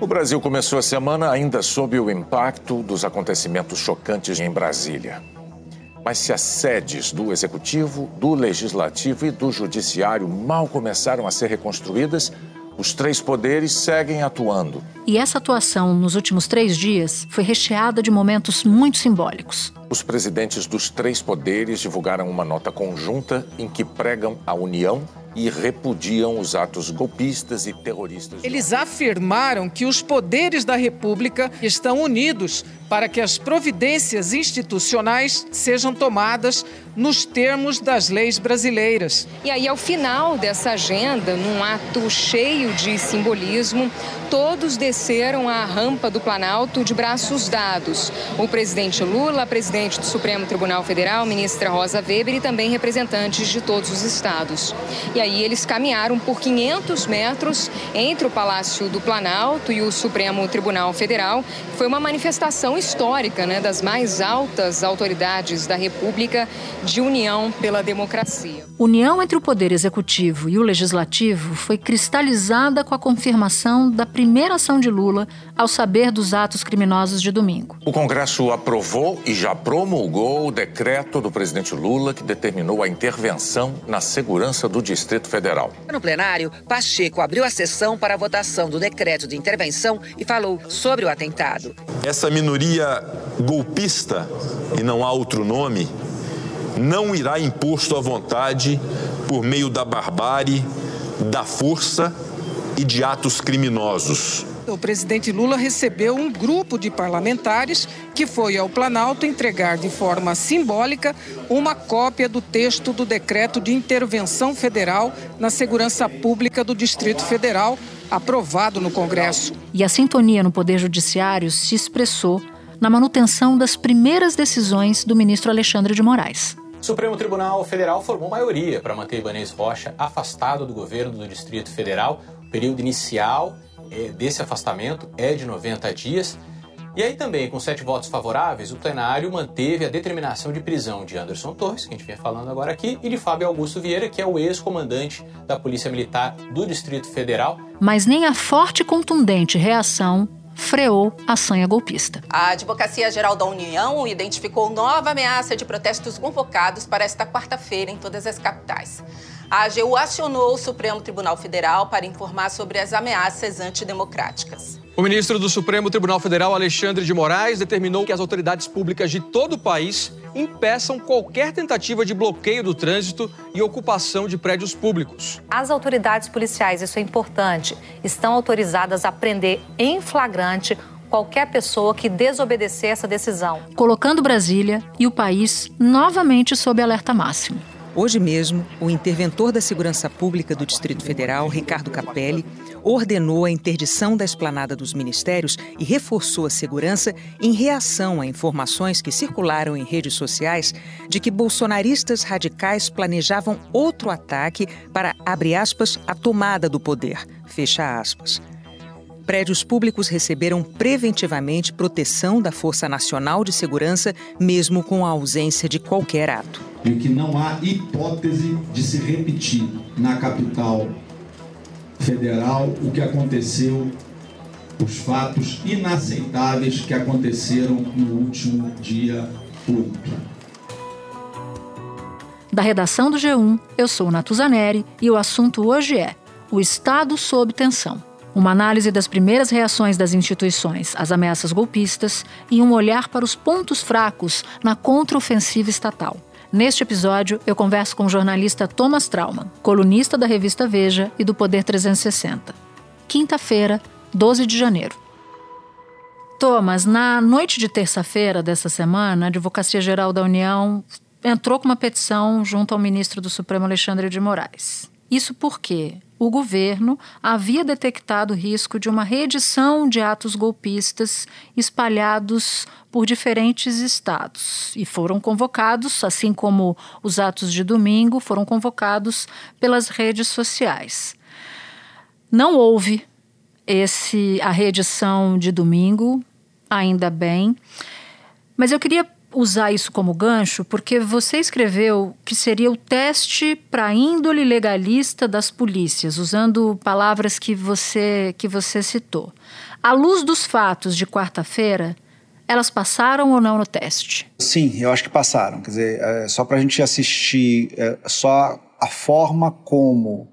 O Brasil começou a semana ainda sob o impacto dos acontecimentos chocantes em Brasília. Mas se as sedes do Executivo, do Legislativo e do Judiciário mal começaram a ser reconstruídas, os três poderes seguem atuando. E essa atuação nos últimos três dias foi recheada de momentos muito simbólicos. Os presidentes dos três poderes divulgaram uma nota conjunta em que pregam a união e repudiam os atos golpistas e terroristas. Eles afirmaram que os poderes da República estão unidos para que as providências institucionais sejam tomadas nos termos das leis brasileiras. E aí, ao final dessa agenda, num ato cheio de simbolismo, todos desceram a rampa do Planalto de braços dados. O presidente Lula, presidente do Supremo Tribunal Federal, ministra Rosa Weber e também representantes de todos os estados. E aí eles caminharam por 500 metros entre o Palácio do Planalto e o Supremo Tribunal Federal. Foi uma manifestação histórica né, das mais altas autoridades da República de união pela democracia. União entre o Poder Executivo e o Legislativo foi cristalizada com a confirmação da primeira ação de Lula ao saber dos atos criminosos de domingo. O Congresso aprovou e já promulgou o decreto do presidente Lula que determinou a intervenção na segurança do Distrito Federal. No plenário, Pacheco abriu a sessão para a votação do decreto de intervenção e falou sobre o atentado. Essa minoria golpista, e não há outro nome, não irá imposto à vontade por meio da barbárie, da força e de atos criminosos. O presidente Lula recebeu um grupo de parlamentares que foi ao Planalto entregar de forma simbólica uma cópia do texto do decreto de intervenção federal na segurança pública do Distrito Federal, aprovado no Congresso. E a sintonia no Poder Judiciário se expressou na manutenção das primeiras decisões do ministro Alexandre de Moraes. O Supremo Tribunal Federal formou maioria para manter Ibanez Rocha afastado do governo do Distrito Federal. O período inicial é, desse afastamento é de 90 dias. E aí também, com sete votos favoráveis, o plenário manteve a determinação de prisão de Anderson Torres, que a gente vem falando agora aqui, e de Fábio Augusto Vieira, que é o ex-comandante da Polícia Militar do Distrito Federal. Mas nem a forte e contundente reação freou a sanha golpista. A Advocacia Geral da União identificou nova ameaça de protestos convocados para esta quarta-feira em todas as capitais. A AGU acionou o Supremo Tribunal Federal para informar sobre as ameaças antidemocráticas. O ministro do Supremo Tribunal Federal, Alexandre de Moraes, determinou que as autoridades públicas de todo o país impeçam qualquer tentativa de bloqueio do trânsito e ocupação de prédios públicos. As autoridades policiais, isso é importante, estão autorizadas a prender em flagrante qualquer pessoa que desobedecer essa decisão. Colocando Brasília e o país novamente sob alerta máximo. Hoje mesmo, o interventor da Segurança Pública do Distrito Federal, Ricardo Capelli, ordenou a interdição da esplanada dos ministérios e reforçou a segurança em reação a informações que circularam em redes sociais de que bolsonaristas radicais planejavam outro ataque para, abre aspas, a tomada do poder, fecha aspas. Prédios públicos receberam preventivamente proteção da Força Nacional de Segurança, mesmo com a ausência de qualquer ato. E que não há hipótese de se repetir na capital federal o que aconteceu, os fatos inaceitáveis que aconteceram no último dia 8. Da redação do G1, eu sou Natuzaneri e o assunto hoje é o Estado sob tensão. Uma análise das primeiras reações das instituições às ameaças golpistas e um olhar para os pontos fracos na contraofensiva estatal. Neste episódio, eu converso com o jornalista Thomas Trauman, colunista da revista Veja e do Poder 360. Quinta-feira, 12 de janeiro. Thomas, na noite de terça-feira dessa semana, a Advocacia Geral da União entrou com uma petição junto ao ministro do Supremo Alexandre de Moraes. Isso porque o governo havia detectado risco de uma reedição de atos golpistas espalhados por diferentes estados e foram convocados, assim como os atos de domingo, foram convocados pelas redes sociais. Não houve esse a reedição de domingo, ainda bem, mas eu queria usar isso como gancho, porque você escreveu que seria o teste para a índole legalista das polícias, usando palavras que você, que você citou. À luz dos fatos de quarta-feira, elas passaram ou não no teste? Sim, eu acho que passaram. Quer dizer, é, só para a gente assistir é, só a forma como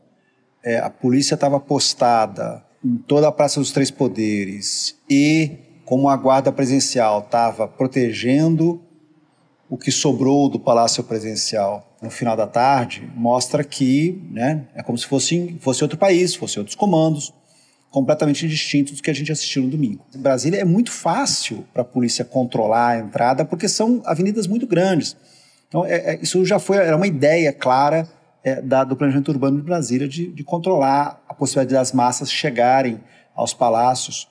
é, a polícia estava postada em toda a Praça dos Três Poderes e como a guarda presidencial estava protegendo o que sobrou do Palácio Presidencial no final da tarde, mostra que né, é como se fosse, fosse outro país, fosse outros comandos, completamente distintos do que a gente assistiu no domingo. Em Brasília é muito fácil para a polícia controlar a entrada, porque são avenidas muito grandes. Então, é, é, isso já foi era uma ideia clara é, da, do planejamento urbano de Brasília de, de, controlar a possibilidade das massas chegarem aos palácios.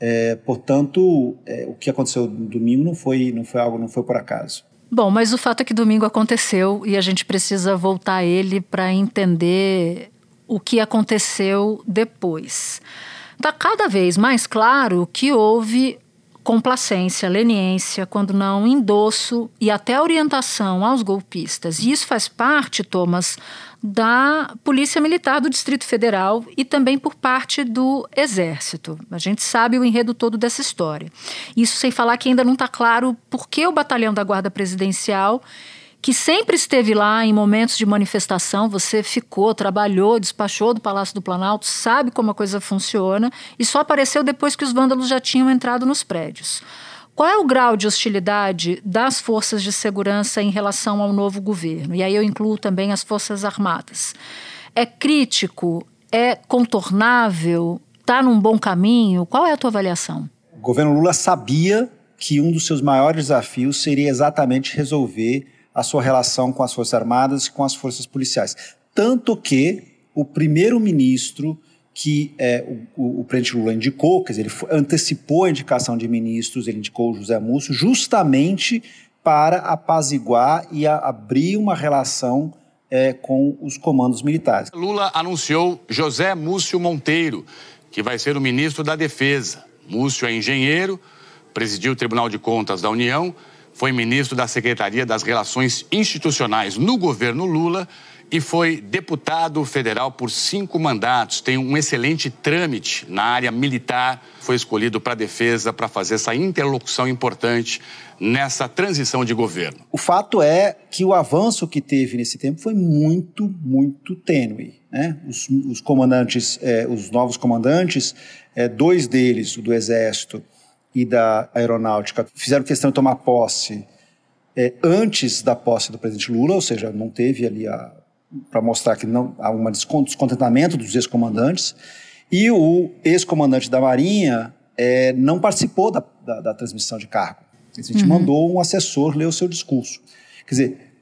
É, portanto, é, o que aconteceu no domingo não foi, não foi algo, não foi por acaso. Bom, mas o fato é que domingo aconteceu e a gente precisa voltar a ele para entender o que aconteceu depois. Está cada vez mais claro que houve complacência, leniência, quando não endosso e até orientação aos golpistas. E isso faz parte, Thomas, da Polícia Militar do Distrito Federal e também por parte do Exército. A gente sabe o enredo todo dessa história. Isso sem falar que ainda não está claro por que o batalhão da Guarda Presidencial que sempre esteve lá em momentos de manifestação, você ficou, trabalhou, despachou do Palácio do Planalto, sabe como a coisa funciona e só apareceu depois que os vândalos já tinham entrado nos prédios. Qual é o grau de hostilidade das forças de segurança em relação ao novo governo? E aí eu incluo também as Forças Armadas. É crítico? É contornável? Está num bom caminho? Qual é a tua avaliação? O governo Lula sabia que um dos seus maiores desafios seria exatamente resolver a sua relação com as Forças Armadas e com as forças policiais. Tanto que o primeiro-ministro que é, o, o, presidente Lula indicou, quer dizer, ele antecipou a indicação de ministros, ele indicou o José Múcio, justamente para apaziguar e abrir uma relação é, com os comandos militares. Lula anunciou José Múcio Monteiro, que vai ser o ministro da Defesa. Múcio é engenheiro, presidiu o Tribunal de Contas da União foi ministro da Secretaria das Relações Institucionais no governo Lula e foi deputado federal por cinco mandatos. Tem um excelente trâmite na área militar. Foi escolhido para a defesa para fazer essa interlocução importante nessa transição de governo. O fato é que o avanço que teve nesse tempo foi muito, muito tênue. Né? Os, os comandantes, eh, os novos comandantes, eh, dois deles, o do Exército e da Aeronáutica fizeram questão de tomar posse é, antes da posse do presidente Lula, ou seja, não teve ali para mostrar que não há um descontentamento dos ex-comandantes, e o ex-comandante da Marinha é, não participou da, da, da, transmissão de cargo. A gente uhum. mandou um assessor ler o seu discurso. Quer dizer,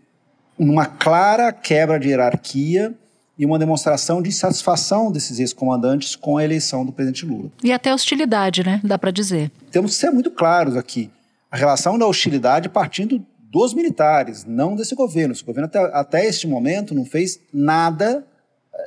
uma clara quebra de hierarquia e uma demonstração de satisfação desses ex-comandantes com a eleição do presidente Lula. E até hostilidade, né? Dá para dizer. Temos que ser muito claros aqui. A relação da hostilidade partindo dos militares, não desse governo. Esse governo até, até este momento não fez nada,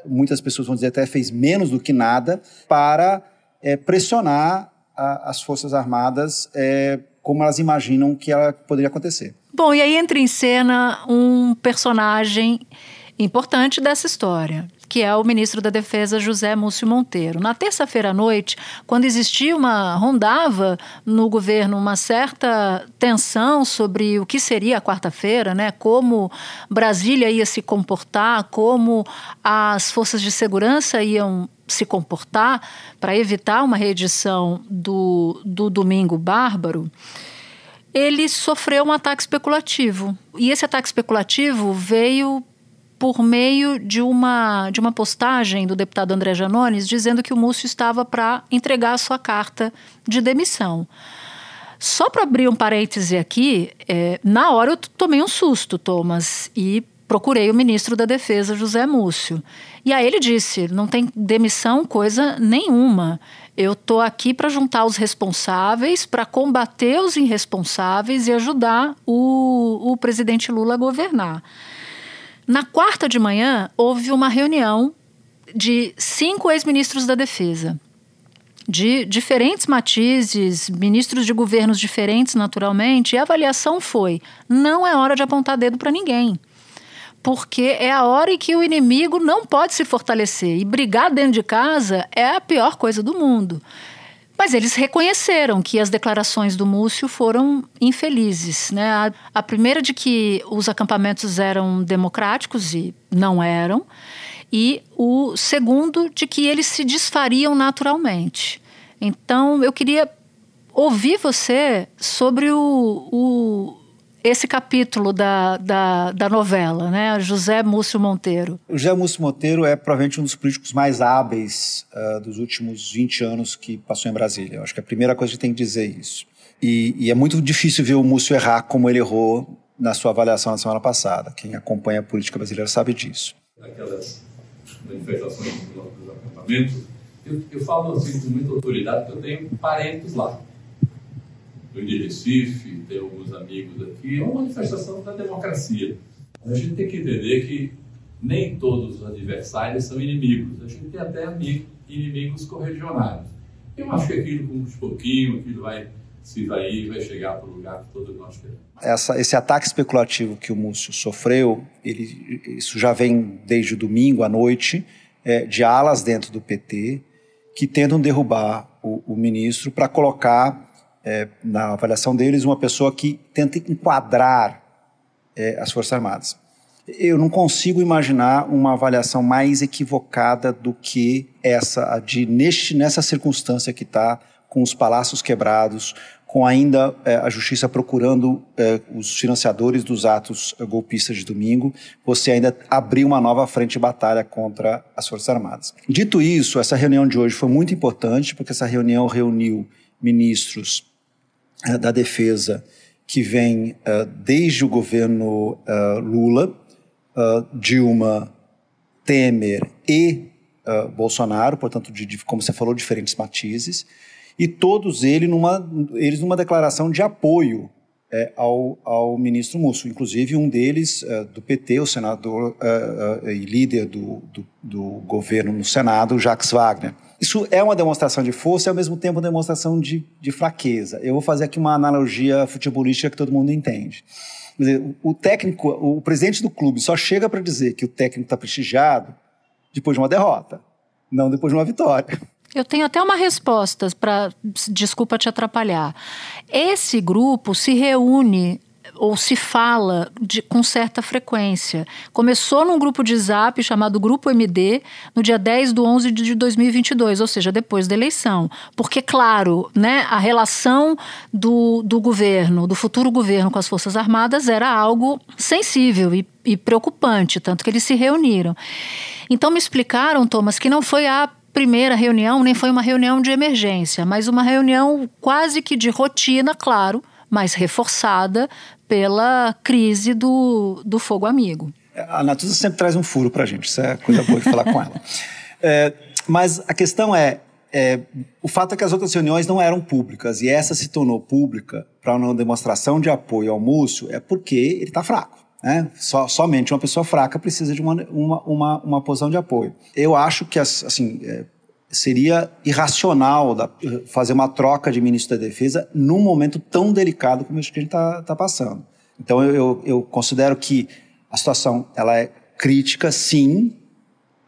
muitas pessoas vão dizer até fez menos do que nada, para é, pressionar a, as Forças Armadas é, como elas imaginam que ela poderia acontecer. Bom, e aí entra em cena um personagem importante dessa história, que é o ministro da Defesa José Múcio Monteiro. Na terça-feira à noite, quando existia uma rondava no governo uma certa tensão sobre o que seria a quarta-feira, né? Como Brasília ia se comportar, como as forças de segurança iam se comportar para evitar uma reedição do, do Domingo Bárbaro ele sofreu um ataque especulativo. E esse ataque especulativo veio por meio de uma, de uma postagem do deputado André Janones dizendo que o Múcio estava para entregar a sua carta de demissão. Só para abrir um parêntese aqui, é, na hora eu tomei um susto, Thomas, e procurei o ministro da Defesa, José Múcio. E aí ele disse: não tem demissão coisa nenhuma. Eu estou aqui para juntar os responsáveis, para combater os irresponsáveis e ajudar o, o presidente Lula a governar. Na quarta de manhã, houve uma reunião de cinco ex-ministros da Defesa. de diferentes matizes, ministros de governos diferentes, naturalmente, e a avaliação foi: não é hora de apontar dedo para ninguém porque é a hora em que o inimigo não pode se fortalecer. E brigar dentro de casa é a pior coisa do mundo. Mas eles reconheceram que as declarações do Múcio foram infelizes. Né? A, a primeira de que os acampamentos eram democráticos e não eram, e o segundo de que eles se desfariam naturalmente. Então, eu queria ouvir você sobre o, o esse capítulo da, da, da, novela, né? José Múcio Monteiro. O José Múcio Monteiro é provavelmente um dos políticos mais hábeis uh, dos últimos 20 anos que passou em Brasília. Eu acho que a primeira coisa que tem que dizer é isso. E, e, é muito difícil ver o Múcio errar como ele errou na sua avaliação na semana passada. Quem acompanha a política brasileira sabe disso. Aquelas manifestações dos acampamentos, eu, eu falo assim com muita autoridade, porque eu tenho parentes lá eu de Recife, tenho alguns amigos aqui, é uma manifestação da democracia. A gente tem que entender que nem todos os adversários são inimigos, a gente tem até inimigos corregionários. Eu acho que aquilo, com uns pouquinho, aquilo vai se vai vai chegar para o lugar que todos nós queremos. Essa, esse ataque especulativo que o Múcio sofreu, ele, isso já vem desde domingo à noite, é, de alas dentro do PT, que tentam derrubar o, o ministro para colocar é, na avaliação deles, uma pessoa que tenta enquadrar é, as Forças Armadas. Eu não consigo imaginar uma avaliação mais equivocada do que essa, de neste, nessa circunstância que está, com os palácios quebrados, com ainda é, a justiça procurando é, os financiadores dos atos é, golpistas de domingo, você ainda abriu uma nova frente de batalha contra as Forças Armadas. Dito isso, essa reunião de hoje foi muito importante, porque essa reunião reuniu ministros da Defesa que vem uh, desde o governo uh, Lula, Dilma, Temer e Bolsonaro, portanto, de, de, como você falou, diferentes matizes, e todos eles numa, eles numa declaração de apoio é, ao, ao, ministro Múcio, inclusive um deles uh, do PT, o senador uh, uh, e líder do, do, do, governo no Senado, Jacques Wagner. Isso é uma demonstração de força e, ao mesmo tempo, uma demonstração de, de fraqueza. Eu vou fazer aqui uma analogia futebolística que todo mundo entende. Dizer, o técnico, o presidente do clube só chega para dizer que o técnico está prestigiado depois de uma derrota, não depois de uma vitória. Eu tenho até uma resposta para. Desculpa te atrapalhar. Esse grupo se reúne ou se fala de, com certa frequência. Começou num grupo de zap chamado Grupo MD no dia 10 de 11 de 2022, ou seja, depois da eleição. Porque, claro, né, a relação do, do governo, do futuro governo com as Forças Armadas era algo sensível e, e preocupante, tanto que eles se reuniram. Então me explicaram, Thomas, que não foi a primeira reunião nem foi uma reunião de emergência, mas uma reunião quase que de rotina, claro, mas reforçada pela crise do, do fogo amigo. A Natuza sempre traz um furo para a gente, isso é coisa boa de falar com ela. É, mas a questão é, é, o fato é que as outras reuniões não eram públicas e essa se tornou pública para uma demonstração de apoio ao Múcio é porque ele está fraco. Né? So, somente uma pessoa fraca precisa de uma, uma, uma, uma posição de apoio. Eu acho que assim, é, seria irracional da, fazer uma troca de ministro da Defesa num momento tão delicado como este que a gente está tá passando. Então eu, eu, eu, considero que a situação ela é crítica, sim,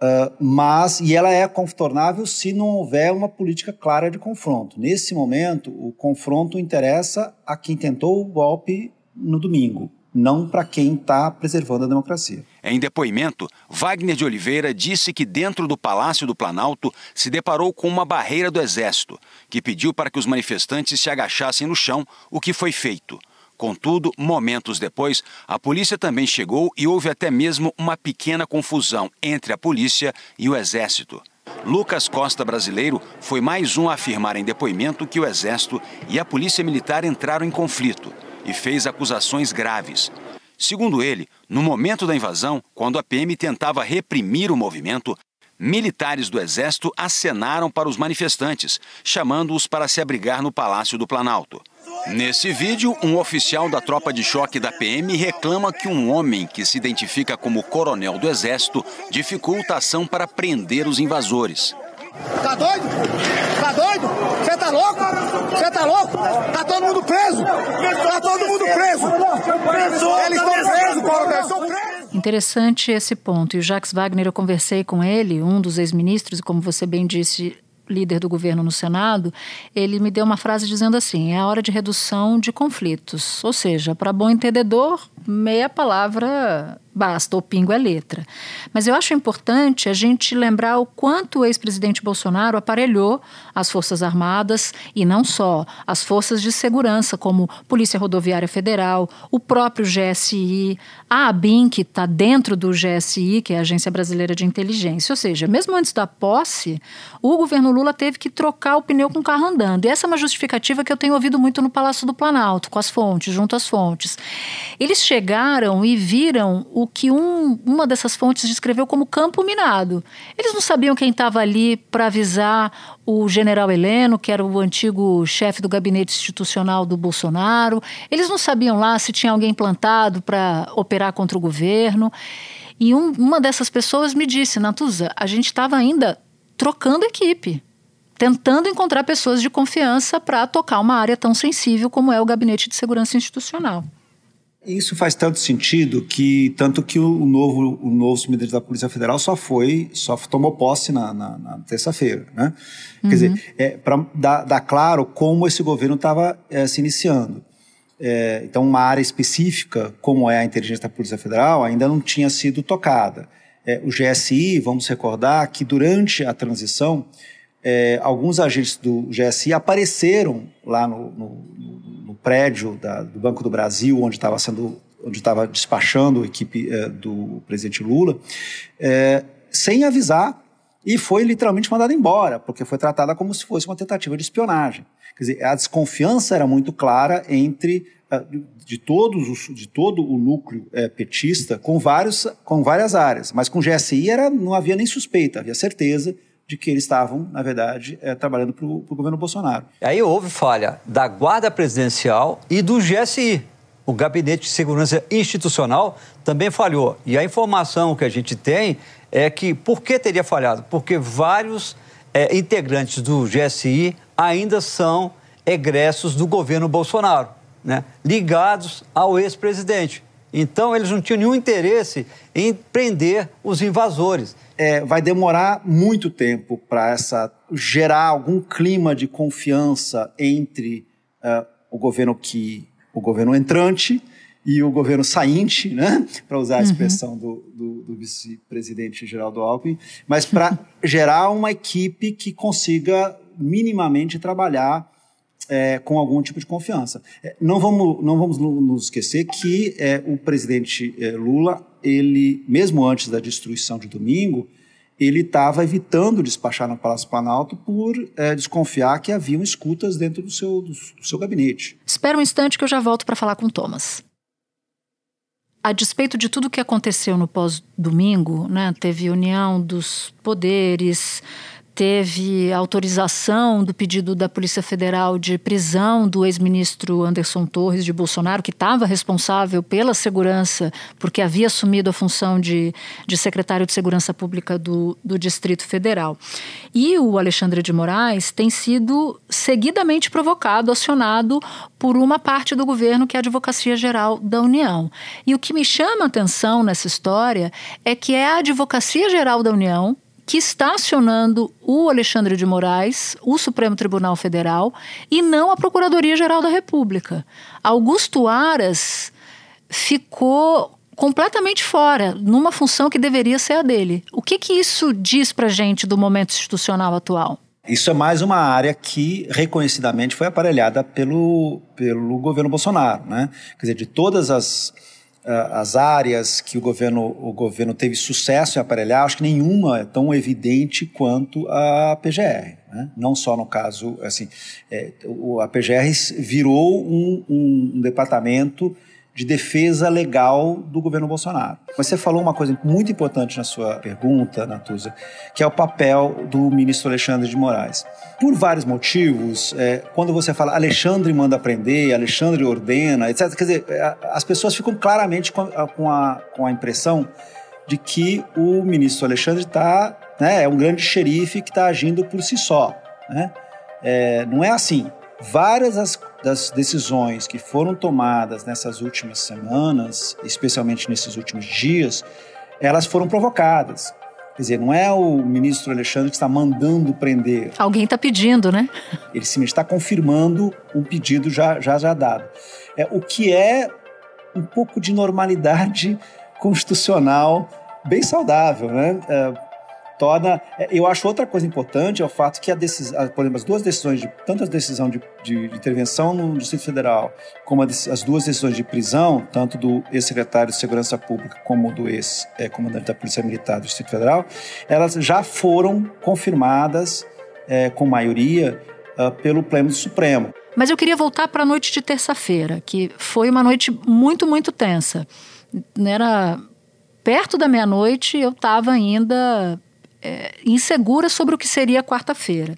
uh, mas e ela é contornável se não houver uma política clara de confronto. Nesse momento, o confronto interessa a quem tentou o golpe no domingo não para quem está preservando a democracia. Em depoimento, Wagner de Oliveira disse que dentro do Palácio do Planalto se deparou com uma barreira do Exército, que pediu para que os manifestantes se agachassem no chão, o que foi feito. Contudo, momentos depois, a polícia também chegou e houve até mesmo uma pequena confusão entre a polícia e o Exército. Lucas Costa, brasileiro, foi mais um a afirmar em depoimento que o Exército e a Polícia Militar entraram em conflito e fez acusações graves. Segundo ele, no momento da invasão, quando a PM tentava reprimir o movimento, militares do Exército acenaram para os manifestantes, chamando-os para se abrigar no Palácio do Planalto. Nesse vídeo, um oficial da tropa de choque da PM reclama que um homem que se identifica como coronel do Exército dificulta a ação para prender os invasores. Tá doido? Tá doido? Você tá louco? Você tá louco? Tá todo mundo preso! Tá todo mundo preso! Eles estão presos, Paulo, eles estão presos! Interessante esse ponto. E o Jacques Wagner, eu conversei com ele, um dos ex-ministros, e como você bem disse, líder do governo no Senado, ele me deu uma frase dizendo assim: é a hora de redução de conflitos. Ou seja, para bom entendedor, meia palavra basta, o pingo é letra. Mas eu acho importante a gente lembrar o quanto o ex-presidente Bolsonaro aparelhou as Forças Armadas e não só, as forças de segurança, como Polícia Rodoviária Federal, o próprio GSI, a ABIN, que está dentro do GSI, que é a Agência Brasileira de Inteligência. Ou seja, mesmo antes da posse, o governo Lula teve que trocar o pneu com o carro andando. E essa é uma justificativa que eu tenho ouvido muito no Palácio do Planalto, com as fontes, junto às fontes. Eles chegaram e viram que um, uma dessas fontes descreveu como campo minado. Eles não sabiam quem estava ali para avisar o general Heleno, que era o antigo chefe do gabinete institucional do Bolsonaro. Eles não sabiam lá se tinha alguém plantado para operar contra o governo. E um, uma dessas pessoas me disse, Natuza, a gente estava ainda trocando equipe tentando encontrar pessoas de confiança para tocar uma área tão sensível como é o Gabinete de Segurança Institucional. Isso faz tanto sentido que tanto que o novo o novo subministro da Polícia Federal só foi só tomou posse na, na, na terça-feira, né? Uhum. Quer dizer, é, para dar, dar, claro como esse governo estava é, se iniciando. É, então, uma área específica, como é a inteligência da Polícia Federal, ainda não tinha sido tocada. É, o GSI, vamos recordar que durante a transição, é, alguns agentes do GSI apareceram lá no, no, no prédio da, do Banco do Brasil, onde estava sendo onde estava despachando a equipe é, do presidente Lula, é, sem avisar e foi literalmente mandada embora, porque foi tratada como se fosse uma tentativa de espionagem. Quer dizer, a desconfiança era muito clara entre é, de todos os, de todo o núcleo é, petista com vários com várias áreas, mas com o GSI era não havia nem suspeita, havia certeza de que eles estavam, na verdade, é, trabalhando para o governo Bolsonaro. Aí houve falha da Guarda Presidencial e do GSI. O Gabinete de Segurança Institucional também falhou. E a informação que a gente tem é que, por que teria falhado? Porque vários é, integrantes do GSI ainda são egressos do governo Bolsonaro, né? ligados ao ex-presidente. Então, eles não tinham nenhum interesse em prender os invasores é, vai demorar muito tempo para essa gerar algum clima de confiança entre uh, o governo que o governo entrante e o governo sainte, né, para usar a uhum. expressão do, do, do vice-presidente Geraldo Alckmin, mas para gerar uma equipe que consiga minimamente trabalhar é, com algum tipo de confiança. É, não vamos, não vamos nos esquecer que é, o presidente é, Lula, ele, mesmo antes da destruição de domingo, ele estava evitando despachar no Palácio Planalto por é, desconfiar que haviam escutas dentro do seu, do, do seu gabinete. Espera um instante que eu já volto para falar com o Thomas. A despeito de tudo que aconteceu no pós-domingo, né, teve união dos poderes, teve autorização do pedido da Polícia Federal de prisão do ex-ministro Anderson Torres de Bolsonaro, que estava responsável pela segurança, porque havia assumido a função de, de secretário de Segurança Pública do, do Distrito Federal. E o Alexandre de Moraes tem sido seguidamente provocado, acionado por uma parte do governo, que é a Advocacia Geral da União. E o que me chama a atenção nessa história é que é a Advocacia Geral da União que está acionando o Alexandre de Moraes, o Supremo Tribunal Federal, e não a Procuradoria-Geral da República. Augusto Aras ficou completamente fora, numa função que deveria ser a dele. O que, que isso diz para gente do momento institucional atual? Isso é mais uma área que reconhecidamente foi aparelhada pelo, pelo governo Bolsonaro. Né? Quer dizer, de todas as as áreas que o governo, o governo teve sucesso em aparelhar, acho que nenhuma é tão evidente quanto a PGR. Né? Não só no caso, assim, é, a PGR virou um, um, um departamento de defesa legal do governo Bolsonaro. Mas você falou uma coisa muito importante na sua pergunta, Natuza, que é o papel do ministro Alexandre de Moraes. Por vários motivos, é, quando você fala Alexandre manda prender, Alexandre ordena, etc., quer dizer, é, as pessoas ficam claramente com a, com a, com a impressão de que o ministro Alexandre está né, é um grande xerife que está agindo por si só. Né? É, não é assim. Várias das, das decisões que foram tomadas nessas últimas semanas, especialmente nesses últimos dias, elas foram provocadas. Quer dizer, não é o ministro Alexandre que está mandando prender. Alguém está pedindo, né? Ele simplesmente está confirmando um pedido já, já, já dado. É, o que é um pouco de normalidade constitucional bem saudável, né? É, torna. É, eu acho outra coisa importante é o fato que a decisão, por exemplo, as duas decisões, de, tanto a decisão de, de, de intervenção no Distrito Federal, como as duas decisões de prisão, tanto do ex-secretário de Segurança Pública como do ex-comandante da Polícia Militar do Distrito Federal, elas já foram confirmadas é, com maioria uh, pelo Pleno do Supremo. Mas eu queria voltar para a noite de terça-feira, que foi uma noite muito, muito tensa. Era perto da meia-noite, eu estava ainda é, insegura sobre o que seria quarta-feira.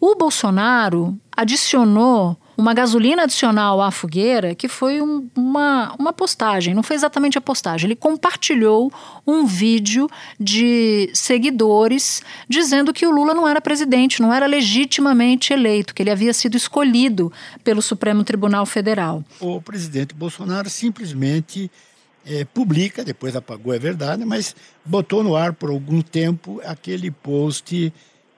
O Bolsonaro adicionou uma gasolina adicional à fogueira, que foi um, uma, uma postagem, não foi exatamente a postagem. Ele compartilhou um vídeo de seguidores dizendo que o Lula não era presidente, não era legitimamente eleito, que ele havia sido escolhido pelo Supremo Tribunal Federal. O presidente Bolsonaro simplesmente é, publica, depois apagou, é verdade, mas botou no ar por algum tempo aquele post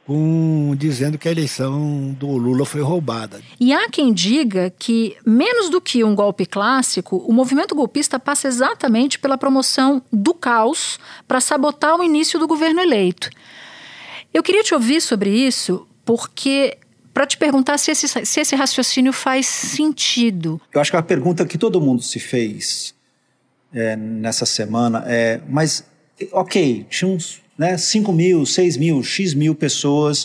com, dizendo que a eleição do Lula foi roubada. E há quem diga que, menos do que um golpe clássico, o movimento golpista passa exatamente pela promoção do caos para sabotar o início do governo eleito. Eu queria te ouvir sobre isso, porque para te perguntar se esse, se esse raciocínio faz sentido. Eu acho que é a pergunta que todo mundo se fez é, nessa semana é, mas ok, tinha uns né, 5 mil, 6 mil, X mil pessoas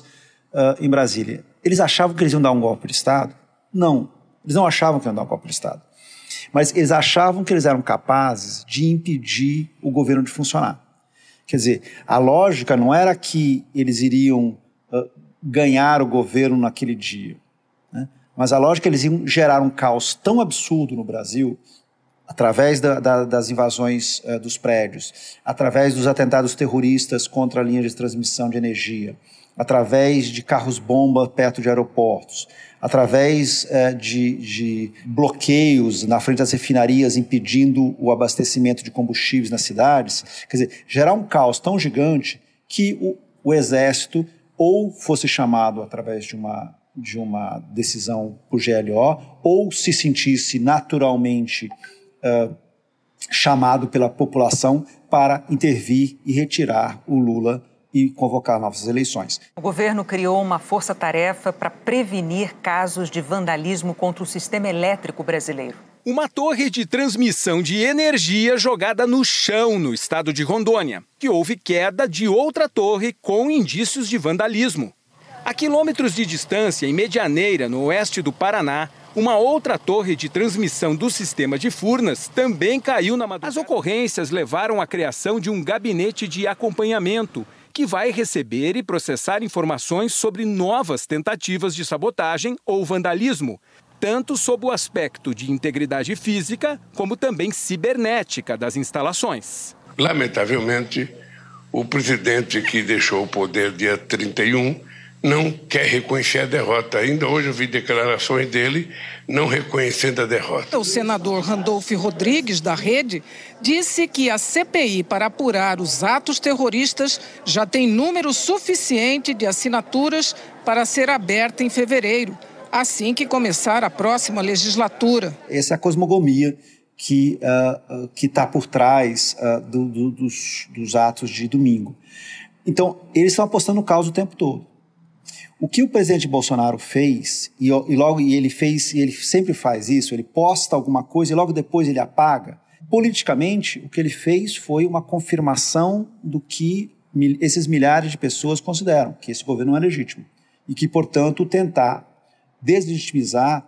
uh, em Brasília. Eles achavam que eles iam dar um golpe de Estado? Não, eles não achavam que iam dar um golpe de Estado. Mas eles achavam que eles eram capazes de impedir o governo de funcionar. Quer dizer, a lógica não era que eles iriam uh, ganhar o governo naquele dia, né? mas a lógica é que eles iam gerar um caos tão absurdo no Brasil através da, da, das invasões uh, dos prédios, através dos atentados terroristas contra a linha de transmissão de energia, através de carros-bomba perto de aeroportos, através uh, de, de, bloqueios na frente das refinarias impedindo o abastecimento de combustíveis nas cidades, quer dizer, gerar um caos tão gigante que o, o exército ou fosse chamado através de uma de uma decisão por GLO, ou se sentisse naturalmente uh, chamado pela população para intervir e retirar o Lula e convocar novas eleições. O governo criou uma força-tarefa para prevenir casos de vandalismo contra o sistema elétrico brasileiro. Uma torre de transmissão de energia jogada no chão no estado de Rondônia, que houve queda de outra torre com indícios de vandalismo. A quilômetros de distância, em Medianeira, no oeste do Paraná, uma outra torre de transmissão do sistema de Furnas também caiu na madrugada. As ocorrências levaram à criação de um gabinete de acompanhamento que vai receber e processar informações sobre novas tentativas de sabotagem ou vandalismo, tanto sob o aspecto de integridade física, como também cibernética das instalações. Lamentavelmente, o presidente que deixou o poder dia 31 não quer reconhecer a derrota. Ainda hoje eu vi declarações dele não reconhecendo a derrota. O senador Randolph Rodrigues, da Rede, disse que a CPI para apurar os atos terroristas já tem número suficiente de assinaturas para ser aberta em fevereiro, assim que começar a próxima legislatura. Essa é a cosmogonia que uh, está por trás uh, do, do, dos, dos atos de domingo. Então, eles estão apostando no caos o tempo todo. O que o presidente Bolsonaro fez, e, e logo e ele fez, e ele sempre faz isso, ele posta alguma coisa e logo depois ele apaga. Politicamente, o que ele fez foi uma confirmação do que mil, esses milhares de pessoas consideram, que esse governo não é legítimo. E que, portanto, tentar deslegitimizar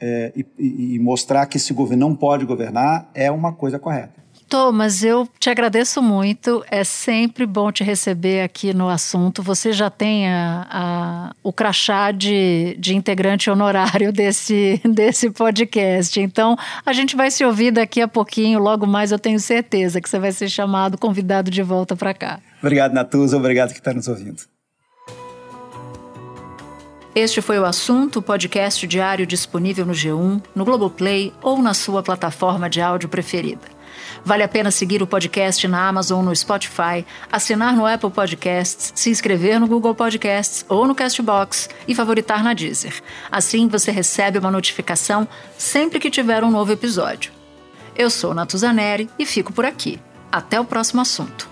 é, e, e mostrar que esse governo não pode governar é uma coisa correta. Thomas, eu te agradeço muito. É sempre bom te receber aqui no assunto. Você já tem a, a, o crachá de, de integrante honorário desse, desse podcast. Então, a gente vai se ouvir daqui a pouquinho. Logo mais, eu tenho certeza que você vai ser chamado, convidado de volta para cá. Obrigado, Natuza. Obrigado que está nos ouvindo. Este foi o assunto, podcast diário disponível no G1, no Globoplay ou na sua plataforma de áudio preferida. Vale a pena seguir o podcast na Amazon no Spotify, assinar no Apple Podcasts, se inscrever no Google Podcasts ou no Castbox e favoritar na Deezer. Assim você recebe uma notificação sempre que tiver um novo episódio. Eu sou Natuzaneri e fico por aqui. Até o próximo assunto.